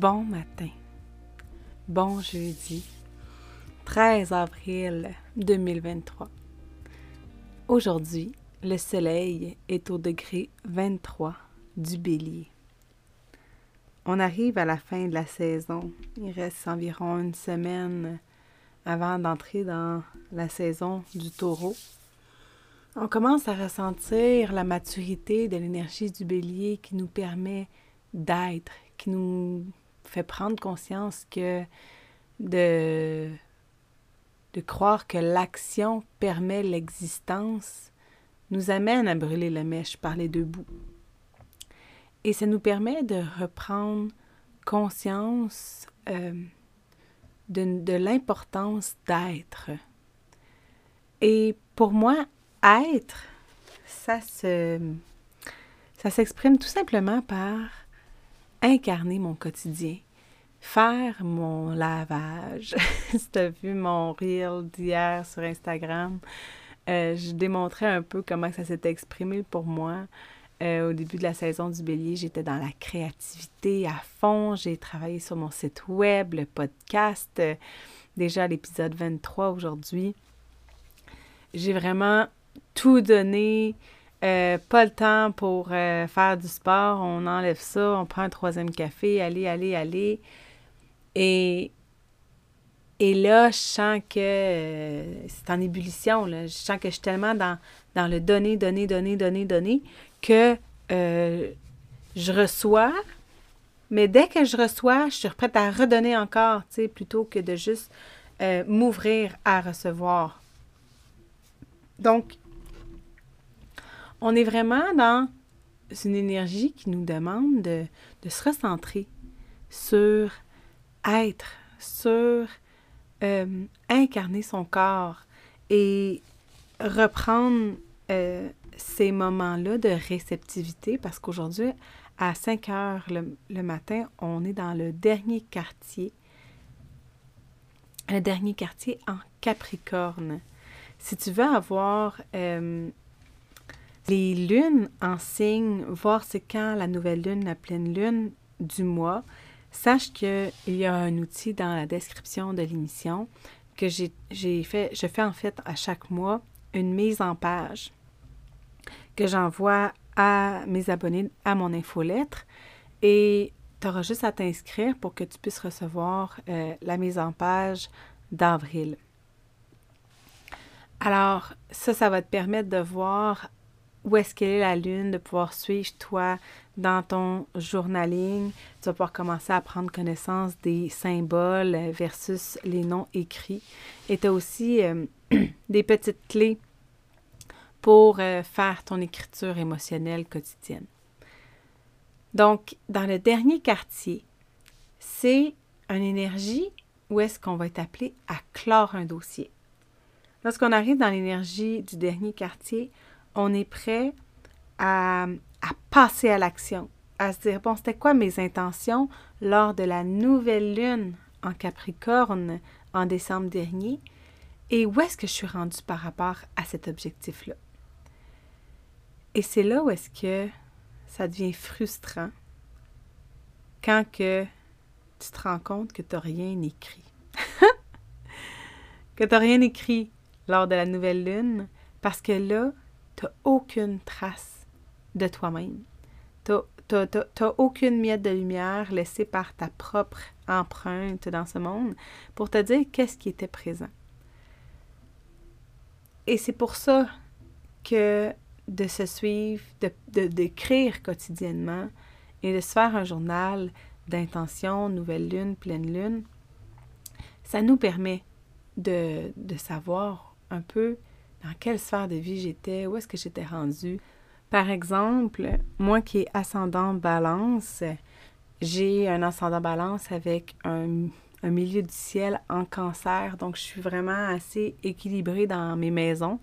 Bon matin. Bon jeudi. 13 avril 2023. Aujourd'hui, le soleil est au degré 23 du bélier. On arrive à la fin de la saison. Il reste environ une semaine avant d'entrer dans la saison du taureau. On commence à ressentir la maturité de l'énergie du bélier qui nous permet d'être, qui nous fait prendre conscience que de, de croire que l'action permet l'existence nous amène à brûler la mèche par les deux bouts. Et ça nous permet de reprendre conscience euh, de, de l'importance d'être. Et pour moi, être, ça se, ça s'exprime tout simplement par incarner mon quotidien, faire mon lavage. si tu vu mon reel d'hier sur Instagram, euh, je démontrais un peu comment ça s'était exprimé pour moi. Euh, au début de la saison du bélier, j'étais dans la créativité à fond. J'ai travaillé sur mon site web, le podcast, euh, déjà l'épisode 23 aujourd'hui. J'ai vraiment tout donné. Euh, pas le temps pour euh, faire du sport, on enlève ça, on prend un troisième café, allez, allez, allez. Et, et là, je sens que euh, c'est en ébullition, là. je sens que je suis tellement dans, dans le donner, donner, donner, donner, donner, que je reçois, mais dès que je reçois, je suis prête à redonner encore, tu sais, plutôt que de juste m'ouvrir à recevoir. Donc, on est vraiment dans une énergie qui nous demande de, se recentrer sur être, sur euh, incarner son corps et reprendre euh, ces moments-là de réceptivité parce qu'aujourd'hui, à 5 heures le, matin, on est dans le dernier quartier, le dernier quartier en Capricorne. Si tu veux avoir euh, les lunes en signe, voir c'est quand la nouvelle lune, la pleine lune du mois, sache qu'il y a un outil dans la description de l'émission que j'ai fait, je fais en fait à chaque mois une mise en page que j'envoie à mes abonnés à mon infolettre et tu auras juste à t'inscrire pour que tu puisses recevoir euh, la mise en page d'avril. Alors, ça, ça va te permettre de voir où est-ce qu'elle est la lune, de pouvoir suivre toi dans ton journaling. Tu vas pouvoir commencer à prendre connaissance des symboles versus les noms écrits. Et tu as aussi euh, des petites clés pour euh, faire ton écriture émotionnelle quotidienne. Donc, dans le dernier quartier, c'est une énergie où est-ce qu'on va être appelé à clore un dossier. Lorsqu'on arrive dans l'énergie du dernier quartier, on est prêt à, passer à l'action, à se dire, bon, c'était quoi mes intentions lors de la nouvelle lune en Capricorne en décembre dernier? Et où est-ce que je suis rendue par rapport à cet objectif-là? Et c'est là où est-ce que ça devient frustrant quand que tu te rends compte que tu n'as rien écrit. que tu n'as rien écrit lors de la nouvelle lune, parce que là, tu n'as aucune trace de toi-même. Tu n'as aucune miette de lumière laissée par ta propre empreinte dans ce monde pour te dire qu'est-ce qui était présent. Et c'est pour ça que de se suivre, de, d'écrire quotidiennement et de se faire un journal d'intention, nouvelle lune, pleine lune, ça nous permet de, de savoir un peu dans quelle sphère de vie j'étais, où est-ce que j'étais rendue? Par exemple, moi qui ai ascendant balance, j'ai un ascendant balance avec un, un, milieu du ciel en cancer, donc je suis vraiment assez équilibrée dans mes maisons.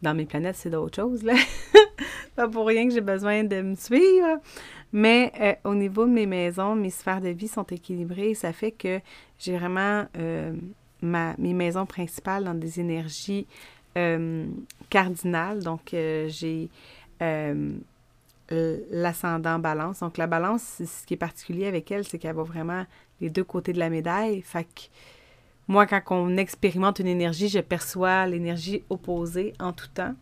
Dans mes planètes, c'est d'autres choses, là. Pas pour rien que j'ai besoin de me suivre. Mais euh, au niveau de mes maisons, mes sphères de vie sont équilibrées. Ça fait que j'ai vraiment euh, ma, mes maisons principales dans des énergies euh, cardinales. Donc, j'ai l'ascendant balance. Donc, la balance, ce qui est particulier avec elle, c'est qu'elle va vraiment les deux côtés de la médaille. Fait que moi, quand on expérimente une énergie, je perçois l'énergie opposée en tout temps.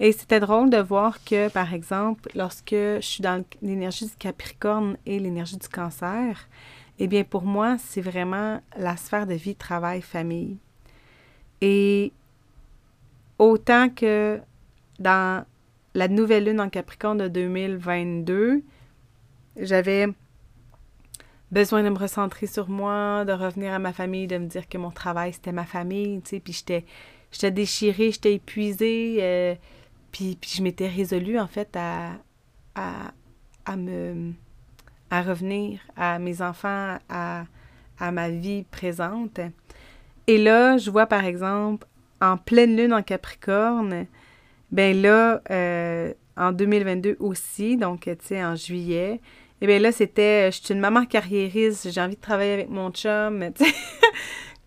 Et c'était drôle de voir que, par exemple, lorsque je suis dans l'énergie du Capricorne et l'énergie du Cancer, eh bien, pour moi, c'est vraiment la sphère de vie, travail, famille. Et autant que dans la nouvelle lune en Capricorne de 2022, j'avais besoin de me recentrer sur moi, de revenir à ma famille, de me dire que mon travail, c'était ma famille, tu sais, puis j'étais, j'étais déchirée, j'étais épuisée, euh, puis, je m'étais résolue, en fait, à, à, me... à revenir à mes enfants, à, à ma vie présente. Et là, je vois, par exemple, en pleine lune en Capricorne, ben là, euh, en 2022 aussi, donc, tu sais, en juillet, et bien là, c'était, je suis une maman carriériste, j'ai envie de travailler avec mon chum, tu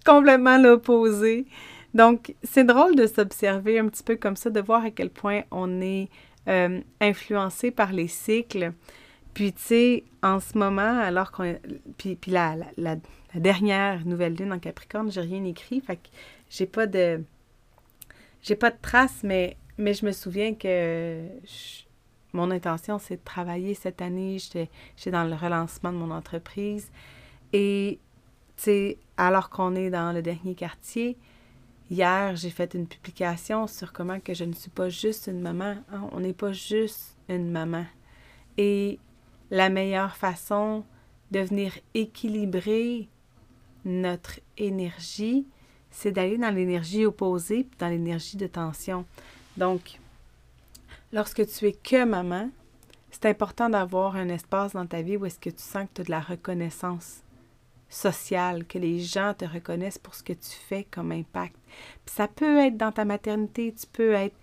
complètement l'opposé. Donc, c'est drôle de s'observer un petit peu comme ça, de voir à quel point on est euh, influencé par les cycles. Puis, tu sais, en ce moment, alors qu'on. Puis, puis la, la, dernière nouvelle lune en Capricorne, j'ai rien écrit. Fait que j'ai pas de. J'ai pas de traces, mais, mais je me souviens que mon intention, c'est de travailler cette année. J'étais dans le relancement de mon entreprise. Et, tu sais, alors qu'on est dans le dernier quartier, Hier, j'ai fait une publication sur comment que je ne suis pas juste une maman. Hein. On n'est pas juste une maman. Et la meilleure façon de venir équilibrer notre énergie, c'est d'aller dans l'énergie opposée, dans l'énergie de tension. Donc, lorsque tu es que maman, c'est important d'avoir un espace dans ta vie où est-ce que tu sens que tu as de la reconnaissance social, que les gens te reconnaissent pour ce que tu fais comme impact. Puis ça peut être dans ta maternité, tu peux être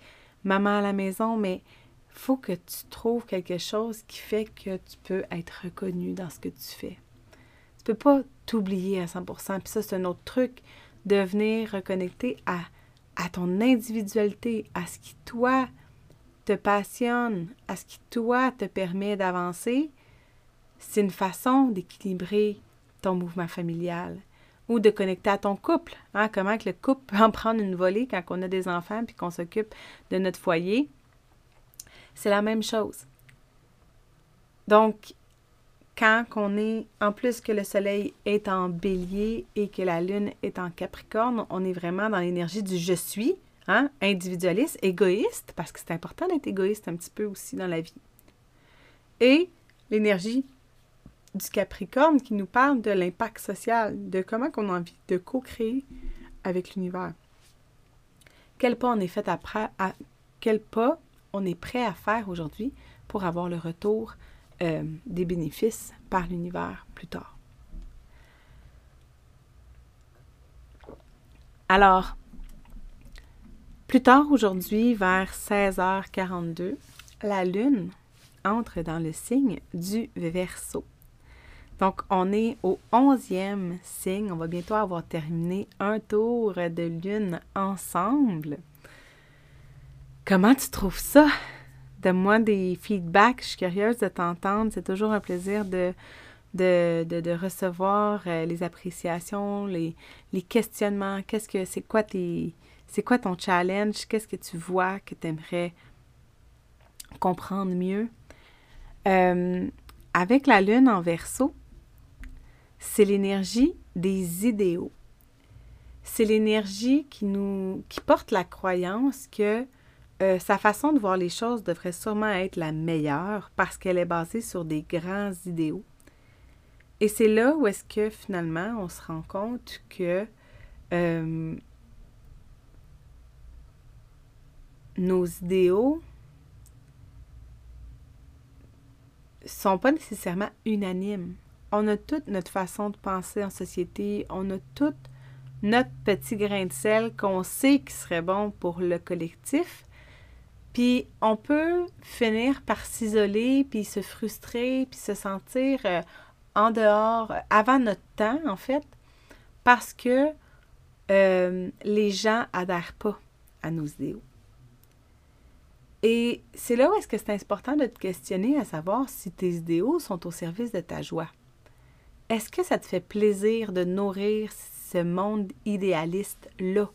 maman à la maison, mais faut que tu trouves quelque chose qui fait que tu peux être reconnu dans ce que tu fais. Tu peux pas t'oublier à 100%. Puis ça, c'est un autre truc, de venir à, ton individualité, à ce qui, toi, te passionne, à ce qui, toi, te permet d'avancer. C'est une façon d'équilibrer ton mouvement familial ou de connecter à ton couple. Hein, comment le couple peut en prendre une volée quand on a des enfants puis qu'on s'occupe de notre foyer. C'est la même chose. Donc, quand on est, en plus que le soleil est en bélier et que la lune est en capricorne, on est vraiment dans l'énergie du je suis, hein, individualiste, égoïste, parce que c'est important d'être égoïste un petit peu aussi dans la vie. Et l'énergie du Capricorne qui nous parle de l'impact social, de comment on a envie de co-créer avec l'univers. Quel pas on est fait après, à, quel pas on est prêt à faire aujourd'hui pour avoir le retour euh, des bénéfices par l'univers plus tard. Alors, plus tard aujourd'hui, vers 16h42, la Lune entre dans le signe du Verseau. Donc, on est au onzième signe. On va bientôt avoir terminé un tour de lune ensemble. Comment tu trouves ça? Donne-moi des feedbacks. Je suis curieuse de t'entendre. C'est toujours un plaisir de, de, recevoir euh, les appréciations, les, questionnements. Qu'est-ce que c'est quoi tes. C'est quoi ton challenge? Qu'est-ce que tu vois que tu aimerais comprendre mieux? Euh, avec la lune en verso, c'est l'énergie des idéaux. C'est l'énergie qui nous qui porte la croyance que euh, sa façon de voir les choses devrait sûrement être la meilleure parce qu'elle est basée sur des grands idéaux. Et c'est là où est-ce que finalement on se rend compte que euh, nos idéaux sont pas nécessairement unanimes. On a toute notre façon de penser en société, on a toute notre petit grain de sel qu'on sait qui serait bon pour le collectif. Puis on peut finir par s'isoler, puis se frustrer, puis se sentir euh, en dehors, avant notre temps, en fait, parce que euh, les gens adhèrent pas à nos idéaux. Et c'est là où est-ce que c'est important de te questionner à savoir si tes idéaux sont au service de ta joie. Est-ce que ça te fait plaisir de nourrir ce monde idéaliste-là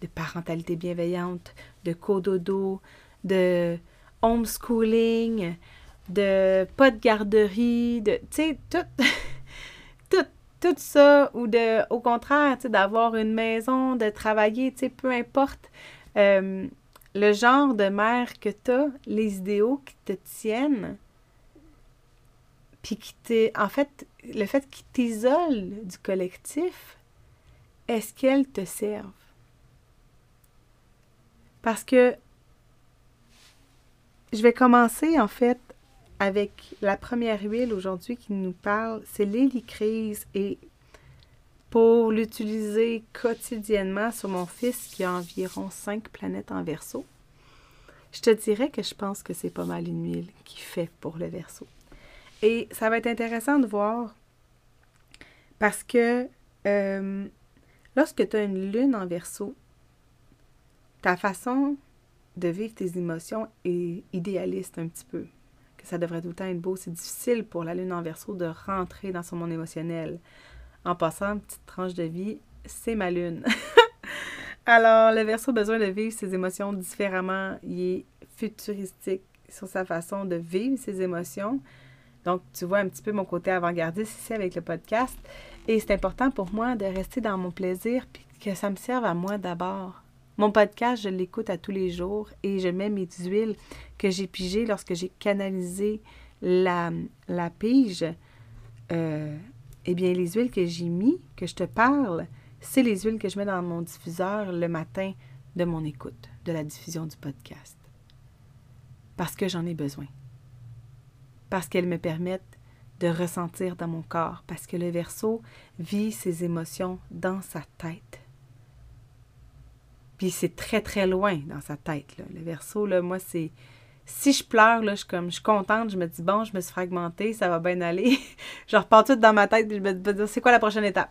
de parentalité bienveillante, de cododo, de homeschooling, de pas de garderie, de, tu sais, tout, tout, tout ça, ou de, au contraire, tu sais, d'avoir une maison, de travailler, tu sais, peu importe. Euh, le genre de mère que tu as, les idéaux qui te tiennent, puis qui t'est. En fait, le fait qu'ils t'isolent du collectif, est-ce qu'elles te servent? Parce que je vais commencer en fait avec la première huile aujourd'hui qui nous parle, c'est l'hélicrise et pour l'utiliser quotidiennement sur mon fils qui a environ cinq planètes en verso, je te dirais que je pense que c'est pas mal une huile qui fait pour le verso. Et ça va être intéressant de voir parce que euh, lorsque tu as une lune en verso, ta façon de vivre tes émotions est idéaliste un petit peu. Que ça devrait tout le temps être beau. C'est difficile pour la lune en verso de rentrer dans son monde émotionnel. En passant, petite tranche de vie, c'est ma lune. Alors, le verso a besoin de vivre ses émotions différemment. Il est futuristique sur sa façon de vivre ses émotions. Donc, tu vois un petit peu mon côté avant-gardiste ici avec le podcast. Et c'est important pour moi de rester dans mon plaisir puis que ça me serve à moi d'abord. Mon podcast, je l'écoute à tous les jours et je mets mes huiles que j'ai pigées lorsque j'ai canalisé la, la pige. Euh, eh bien, les huiles que j'ai mis, que je te parle, c'est les huiles que je mets dans mon diffuseur le matin de mon écoute, de la diffusion du podcast. Parce que j'en ai besoin. Parce qu'elles me permettent de ressentir dans mon corps, parce que le verso vit ses émotions dans sa tête. Puis c'est très, très loin dans sa tête. Le verso, là, moi, c'est. Si je pleure, là, je, comme, je suis contente, je me dis, bon, je me suis fragmentée, ça va bien aller. je repars tout dans ma tête, et je me dis, c'est quoi la prochaine étape?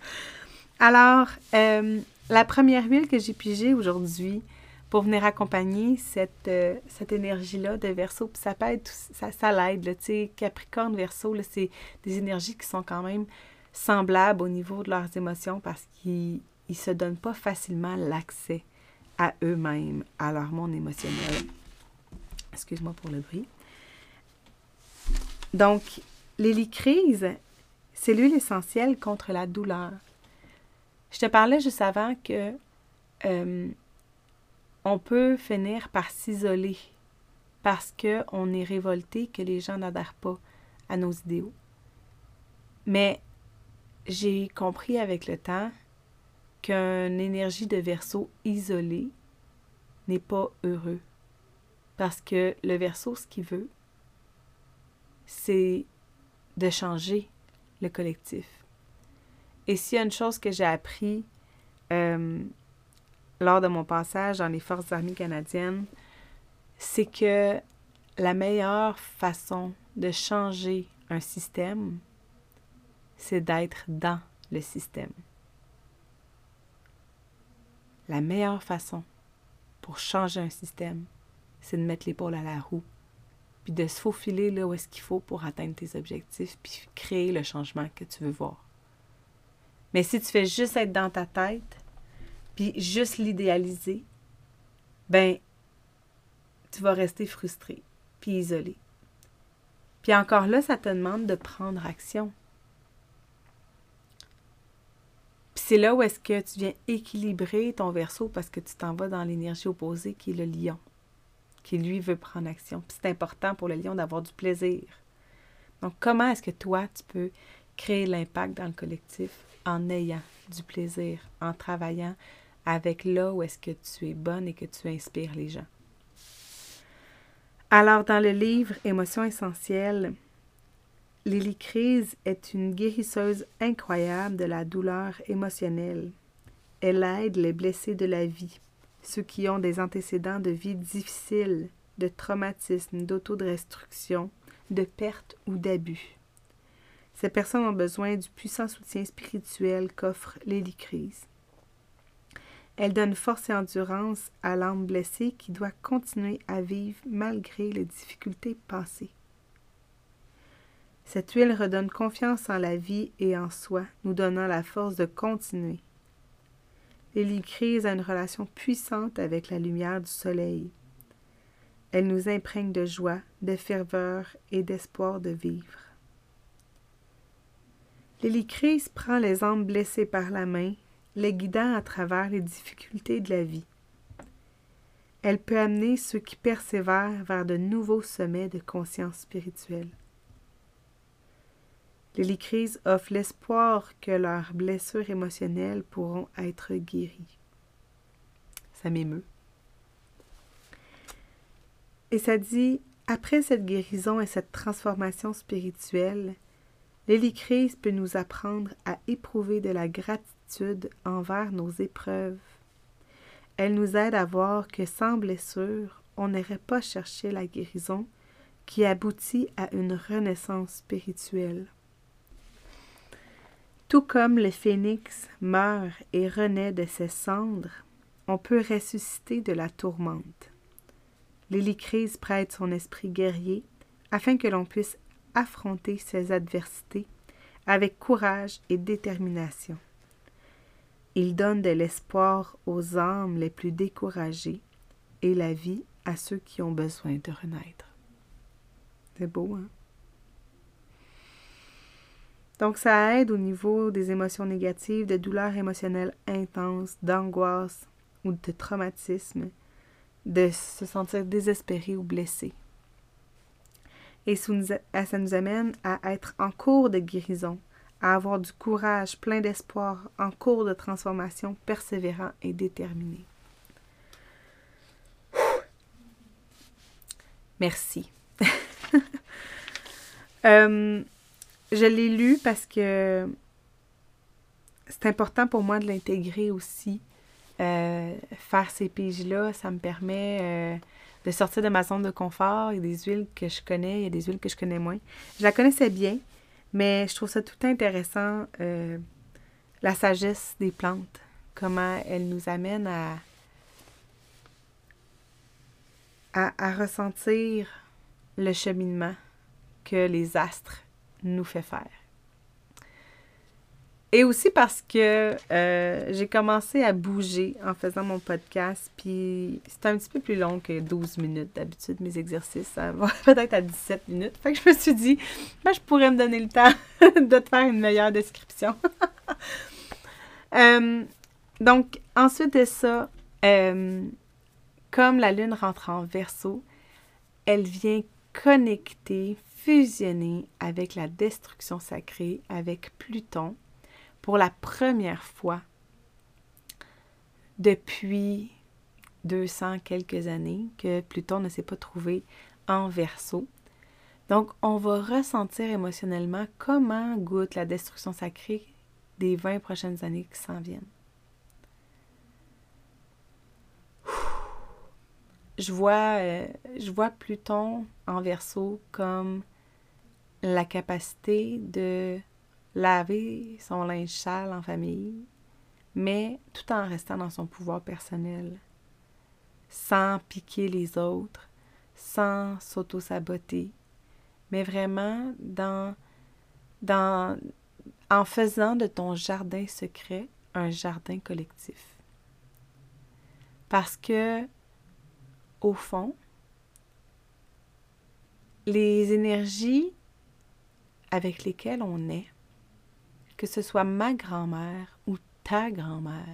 Alors, euh, la première huile que j'ai pigée aujourd'hui pour venir accompagner cette, euh, cette énergie-là de verso, puis ça peut ça, ça l'aide, tu sais, Capricorne, verso, c'est des énergies qui sont quand même semblables au niveau de leurs émotions parce qu'ils ils se donnent pas facilement l'accès à eux-mêmes, à leur monde émotionnel. Excuse-moi pour le bruit. Donc, l'hélicrise, c'est l'huile essentielle contre la douleur. Je te parlais juste avant que euh, on peut finir par s'isoler parce qu'on est révolté que les gens n'adhèrent pas à nos idéaux. Mais j'ai compris avec le temps qu'une énergie de verso isolée n'est pas heureux. Parce que le verso, ce qu'il veut, c'est de changer le collectif. Et s'il y a une chose que j'ai appris euh, lors de mon passage dans les Forces armées canadiennes, c'est que la meilleure façon de changer un système, c'est d'être dans le système la meilleure façon pour changer un système, c'est de mettre l'épaule à la roue, puis de se faufiler là où est-ce qu'il faut pour atteindre tes objectifs, puis créer le changement que tu veux voir. Mais si tu fais juste être dans ta tête, puis juste l'idéaliser, ben, tu vas rester frustré, puis isolé. Puis encore là, ça te demande de prendre action. C'est là où est-ce que tu viens équilibrer ton verso parce que tu t'en vas dans l'énergie opposée qui est le lion, qui lui veut prendre action. C'est important pour le lion d'avoir du plaisir. Donc, comment est-ce que toi, tu peux créer l'impact dans le collectif en ayant du plaisir, en travaillant avec là où est-ce que tu es bonne et que tu inspires les gens? Alors, dans le livre Émotions essentielles, Lily est une guérisseuse incroyable de la douleur émotionnelle. Elle aide les blessés de la vie, ceux qui ont des antécédents de vie difficiles, de traumatisme, d'autodestruction, de perte ou d'abus. Ces personnes ont besoin du puissant soutien spirituel qu'offre Lily Crise. Elle donne force et endurance à l'âme blessée qui doit continuer à vivre malgré les difficultés passées. Cette huile redonne confiance en la vie et en soi, nous donnant la force de continuer. Lily Crise a une relation puissante avec la lumière du soleil. Elle nous imprègne de joie, de ferveur et d'espoir de vivre. Lily Crise prend les âmes blessées par la main, les guidant à travers les difficultés de la vie. Elle peut amener ceux qui persévèrent vers de nouveaux sommets de conscience spirituelle. Lily-Crise offre l'espoir que leurs blessures émotionnelles pourront être guéries. Ça m'émeut. Et ça dit, après cette guérison et cette transformation spirituelle, Lily-Crise peut nous apprendre à éprouver de la gratitude envers nos épreuves. Elle nous aide à voir que sans blessure, on n'irait pas chercher la guérison qui aboutit à une renaissance spirituelle. Tout comme le phénix meurt et renaît de ses cendres, on peut ressusciter de la tourmente. L'hélicrise prête son esprit guerrier afin que l'on puisse affronter ses adversités avec courage et détermination. Il donne de l'espoir aux âmes les plus découragées et la vie à ceux qui ont besoin de renaître. C'est beau, hein? Donc, ça aide au niveau des émotions négatives, de douleurs émotionnelles intenses, d'angoisse ou de traumatisme, de se sentir désespéré ou blessé. Et ça nous amène à être en cours de guérison, à avoir du courage, plein d'espoir, en cours de transformation, persévérant et déterminé. Merci. euh, je l'ai lu parce que c'est important pour moi de l'intégrer aussi. Euh, faire ces piges-là, ça me permet euh, de sortir de ma zone de confort. Il y a des huiles que je connais, il y a des huiles que je connais moins. Je la connaissais bien, mais je trouve ça tout intéressant, euh, la sagesse des plantes, comment elles nous amènent à, à, à ressentir le cheminement que les astres nous fait faire. Et aussi parce que euh, j'ai commencé à bouger en faisant mon podcast, puis c'est un petit peu plus long que 12 minutes d'habitude, mes exercices. Ça va peut-être à 17 minutes. Fait que je me suis dit, ben, je pourrais me donner le temps de te faire une meilleure description. Euh, donc, ensuite de ça, euh, comme la lune rentre en verso, elle vient connecter fusionner avec la destruction sacrée, avec Pluton, pour la première fois depuis 200 quelques années que Pluton ne s'est pas trouvé en verso. Donc, on va ressentir émotionnellement comment goûte la destruction sacrée des 20 prochaines années qui s'en viennent. Je vois, euh, je vois Pluton en verso comme la capacité de laver son linge sale en famille, mais tout en restant dans son pouvoir personnel, sans piquer les autres, sans s'auto-saboter, mais vraiment dans, dans, en faisant de ton jardin secret un jardin collectif. Parce que, au fond, les énergies avec lesquels on est, que ce soit ma grand-mère ou ta grand-mère,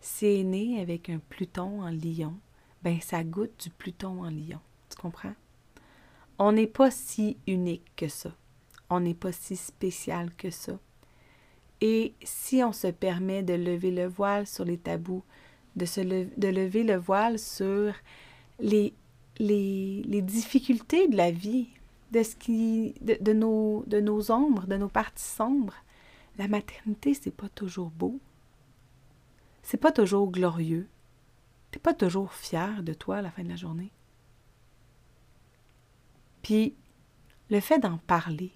c'est né avec un Pluton en lion, ben ça goûte du Pluton en lion. Tu comprends? On n'est pas si unique que ça. On n'est pas si spécial que ça. Et si on se permet de lever le voile sur les tabous, de lever le voile sur les, les, difficultés de la vie, de, ce qui, de, nos, de nos ombres, de nos parties sombres, la maternité, c'est pas toujours beau. C'est pas toujours glorieux. T'es pas toujours fier de toi à la fin de la journée. Puis, le fait d'en parler,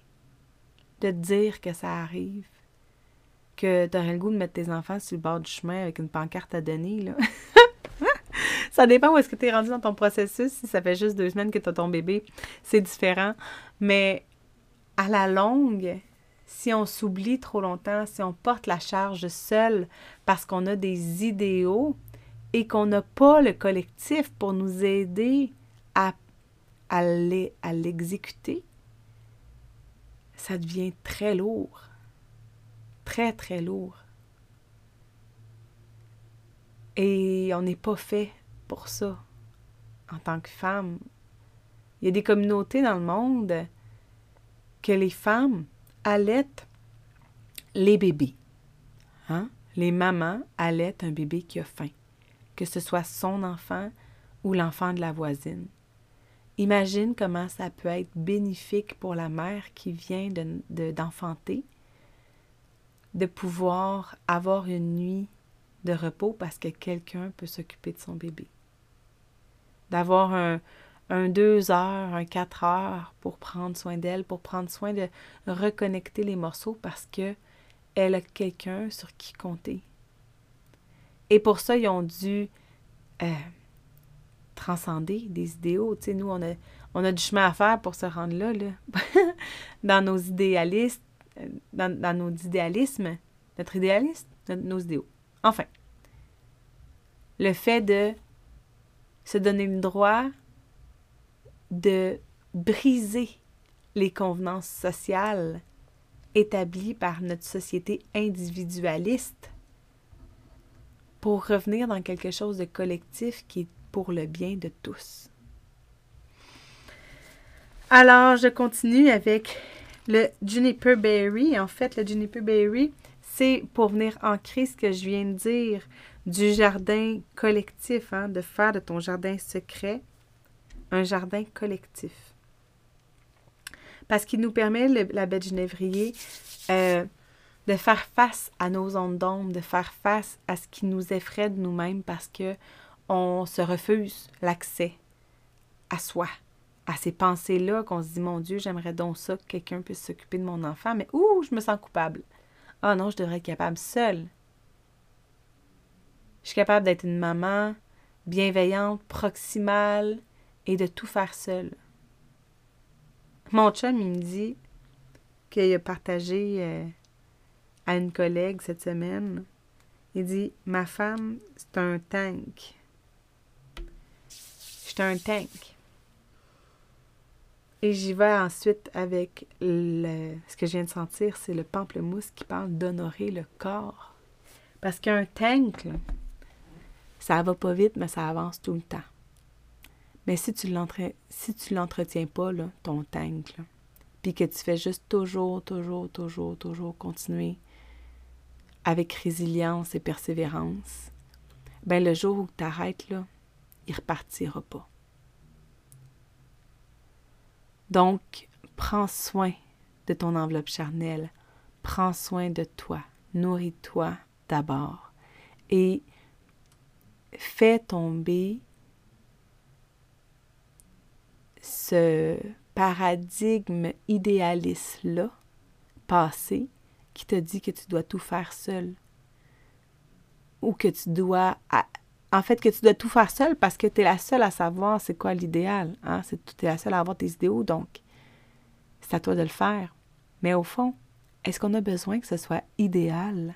de te dire que ça arrive, que tu aurais le goût de mettre tes enfants sur le bord du chemin avec une pancarte à donner, là. ça dépend où est-ce que tu es rendu dans ton processus. Si ça fait juste deux semaines que tu as ton bébé, c'est différent. Mais à la longue, si on s'oublie trop longtemps, si on porte la charge seul parce qu'on a des idéaux et qu'on n'a pas le collectif pour nous aider à, à l'exécuter, ça devient très lourd très, très lourd. Et on n'est pas fait pour ça en tant que femme. Il y a des communautés dans le monde que les femmes allaitent les bébés. Hein? Les mamans allaitent un bébé qui a faim, que ce soit son enfant ou l'enfant de la voisine. Imagine comment ça peut être bénéfique pour la mère qui vient d'enfanter de, de pouvoir avoir une nuit de repos parce que quelqu'un peut s'occuper de son bébé. D'avoir un, deux heures, un quatre heures pour prendre soin d'elle, pour prendre soin de reconnecter les morceaux parce que elle a quelqu'un sur qui compter. Et pour ça, ils ont dû euh, transcender des idéaux. Tu sais, nous, on a, du chemin à faire pour se rendre là, dans nos idéalistes, euh, dans, nos idéalismes, notre idéalisme, nos idéaux. Enfin, le fait de se donner le droit de briser les convenances sociales établies par notre société individualiste pour revenir dans quelque chose de collectif qui est pour le bien de tous. Alors, je continue avec le Juniper Berry, en fait, le Juniper Berry, c'est pour venir ancrer ce que je viens de dire du jardin collectif, hein, de faire de ton jardin secret un jardin collectif. Parce qu'il nous permet, la de genévrier, euh, de faire face à nos ondes d'ombre, de faire face à ce qui nous effraie de nous-mêmes parce que on se refuse l'accès à soi, à ces pensées-là qu'on se dit, mon Dieu, j'aimerais donc ça que quelqu'un puisse s'occuper de mon enfant, mais ouh, je me sens coupable. Ah non, je devrais être capable seule. Je suis capable d'être une maman bienveillante, proximale et de tout faire seule. Mon chum, il me dit qu'il a partagé euh, à une collègue cette semaine. Il dit Ma femme, c'est un tank. Je un tank. Et j'y vais ensuite avec le, ce que je viens de sentir, c'est le pamplemousse qui parle d'honorer le corps. Parce qu'un tank, ça va pas vite, mais ça avance tout le temps. Mais si tu si tu l'entretiens pas, là, ton tank, puis que tu fais juste toujours, toujours, toujours, toujours continuer avec résilience et persévérance, ben le jour où tu arrêtes, là, il repartira pas. Donc, prends soin de ton enveloppe charnelle, prends soin de toi, nourris-toi d'abord. Et fais tomber ce paradigme idéaliste-là, passé, qui te dit que tu dois tout faire seul ou que tu dois en fait, que tu dois tout faire seul parce que tu es la seule à savoir c'est quoi l'idéal. Hein? Tu es la seule à avoir tes idéaux, donc c'est à toi de le faire. Mais au fond, est-ce qu'on a besoin que ce soit idéal?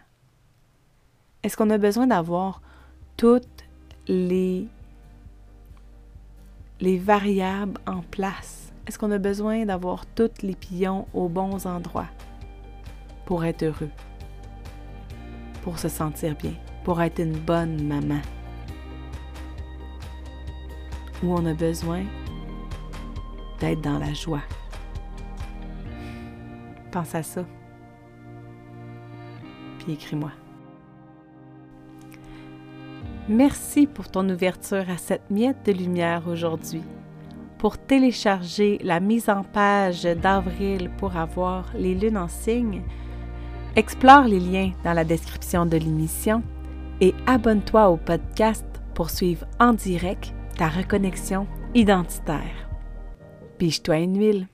Est-ce qu'on a besoin d'avoir toutes les, les variables en place? Est-ce qu'on a besoin d'avoir tous les pions aux bons endroits pour être heureux, pour se sentir bien, pour être une bonne maman? Où on a besoin d'être dans la joie. Pense à ça. puis écris-moi. Merci pour ton ouverture à cette miette de lumière aujourd'hui. Pour télécharger la mise en page d'avril pour avoir les lunes en signe, explore les liens dans la description de l'émission et abonne-toi au podcast pour suivre en direct ta reconnexion identitaire. Piche-toi une huile.